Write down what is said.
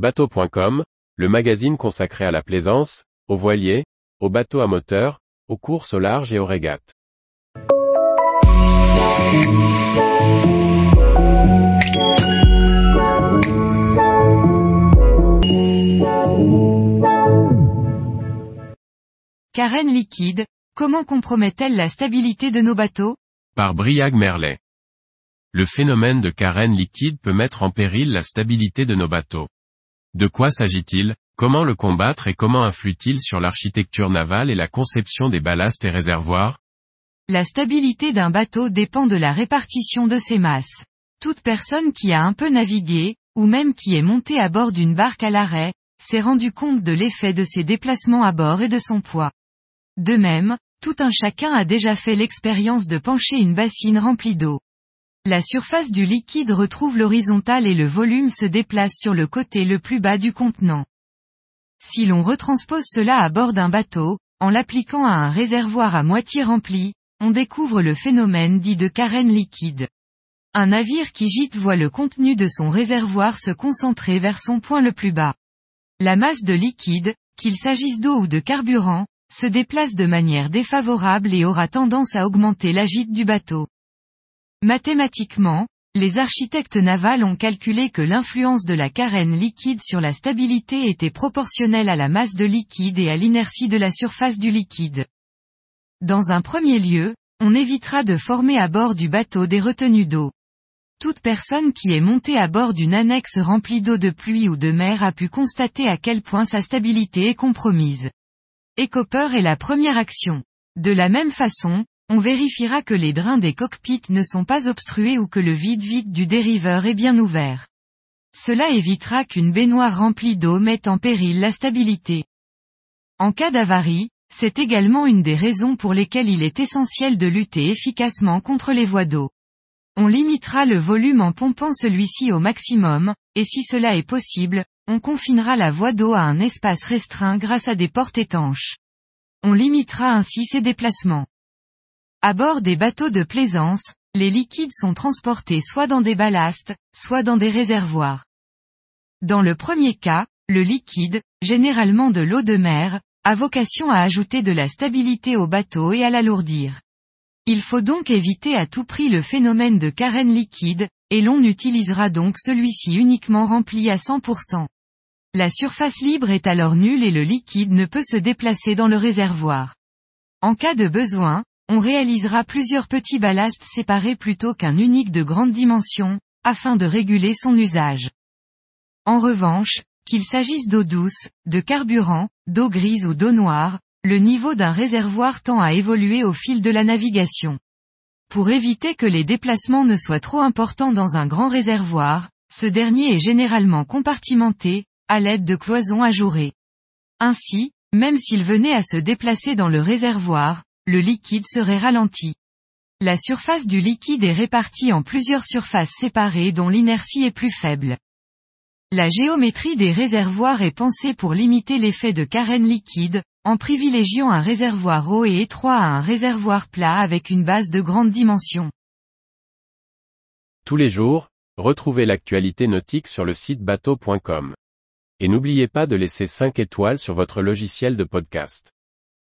Bateau.com, le magazine consacré à la plaisance, aux voiliers, aux bateaux à moteur, aux courses au large et aux régates. Carène liquide, comment compromet-elle la stabilité de nos bateaux? Par Briag Merlet. Le phénomène de carène liquide peut mettre en péril la stabilité de nos bateaux. De quoi s'agit-il? Comment le combattre et comment influe-t-il sur l'architecture navale et la conception des ballasts et réservoirs? La stabilité d'un bateau dépend de la répartition de ses masses. Toute personne qui a un peu navigué, ou même qui est montée à bord d'une barque à l'arrêt, s'est rendu compte de l'effet de ses déplacements à bord et de son poids. De même, tout un chacun a déjà fait l'expérience de pencher une bassine remplie d'eau. La surface du liquide retrouve l'horizontale et le volume se déplace sur le côté le plus bas du contenant. Si l'on retranspose cela à bord d'un bateau, en l'appliquant à un réservoir à moitié rempli, on découvre le phénomène dit de carène liquide. Un navire qui gîte voit le contenu de son réservoir se concentrer vers son point le plus bas. La masse de liquide, qu'il s'agisse d'eau ou de carburant, se déplace de manière défavorable et aura tendance à augmenter l'agite du bateau. Mathématiquement, les architectes navals ont calculé que l'influence de la carène liquide sur la stabilité était proportionnelle à la masse de liquide et à l'inertie de la surface du liquide. Dans un premier lieu, on évitera de former à bord du bateau des retenues d'eau. Toute personne qui est montée à bord d'une annexe remplie d'eau de pluie ou de mer a pu constater à quel point sa stabilité est compromise. Écopeur est la première action. De la même façon, on vérifiera que les drains des cockpits ne sont pas obstrués ou que le vide-vide du dériveur est bien ouvert. Cela évitera qu'une baignoire remplie d'eau mette en péril la stabilité. En cas d'avarie, c'est également une des raisons pour lesquelles il est essentiel de lutter efficacement contre les voies d'eau. On limitera le volume en pompant celui-ci au maximum, et si cela est possible, on confinera la voie d'eau à un espace restreint grâce à des portes étanches. On limitera ainsi ses déplacements. À bord des bateaux de plaisance, les liquides sont transportés soit dans des ballasts, soit dans des réservoirs. Dans le premier cas, le liquide, généralement de l'eau de mer, a vocation à ajouter de la stabilité au bateau et à l'alourdir. Il faut donc éviter à tout prix le phénomène de carène liquide, et l'on utilisera donc celui-ci uniquement rempli à 100%. La surface libre est alors nulle et le liquide ne peut se déplacer dans le réservoir. En cas de besoin, on réalisera plusieurs petits ballasts séparés plutôt qu'un unique de grande dimension, afin de réguler son usage. En revanche, qu'il s'agisse d'eau douce, de carburant, d'eau grise ou d'eau noire, le niveau d'un réservoir tend à évoluer au fil de la navigation. Pour éviter que les déplacements ne soient trop importants dans un grand réservoir, ce dernier est généralement compartimenté, à l'aide de cloisons ajourées. Ainsi, même s'il venait à se déplacer dans le réservoir, le liquide serait ralenti. La surface du liquide est répartie en plusieurs surfaces séparées dont l'inertie est plus faible. La géométrie des réservoirs est pensée pour limiter l'effet de carène liquide, en privilégiant un réservoir haut et étroit à un réservoir plat avec une base de grande dimension. Tous les jours, retrouvez l'actualité nautique sur le site bateau.com. Et n'oubliez pas de laisser 5 étoiles sur votre logiciel de podcast.